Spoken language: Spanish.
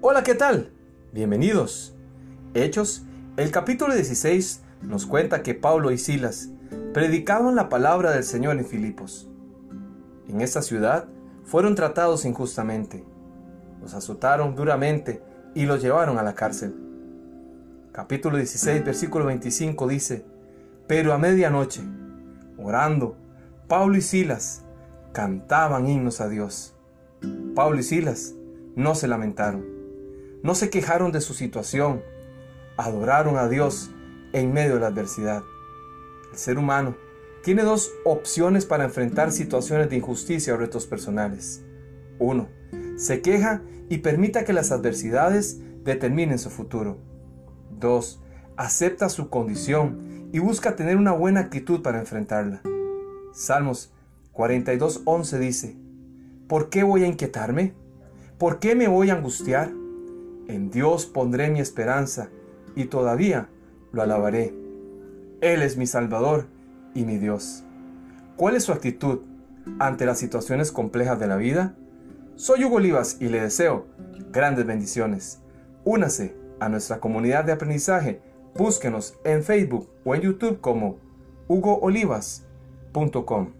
Hola, ¿qué tal? Bienvenidos. Hechos, el capítulo 16 nos cuenta que Pablo y Silas predicaban la palabra del Señor en Filipos. En esta ciudad fueron tratados injustamente, los azotaron duramente y los llevaron a la cárcel. Capítulo 16, versículo 25 dice, Pero a medianoche, orando, Pablo y Silas cantaban himnos a Dios. Pablo y Silas no se lamentaron, no se quejaron de su situación, adoraron a Dios en medio de la adversidad. El ser humano tiene dos opciones para enfrentar situaciones de injusticia o retos personales. Uno, se queja y permita que las adversidades determinen su futuro. Dos, acepta su condición y busca tener una buena actitud para enfrentarla. Salmos 42.11 dice, ¿por qué voy a inquietarme? ¿Por qué me voy a angustiar? En Dios pondré mi esperanza y todavía lo alabaré. Él es mi Salvador y mi Dios. ¿Cuál es su actitud ante las situaciones complejas de la vida? Soy Hugo Olivas y le deseo grandes bendiciones. Únase a nuestra comunidad de aprendizaje. Búsquenos en Facebook o en YouTube como hugoolivas.com.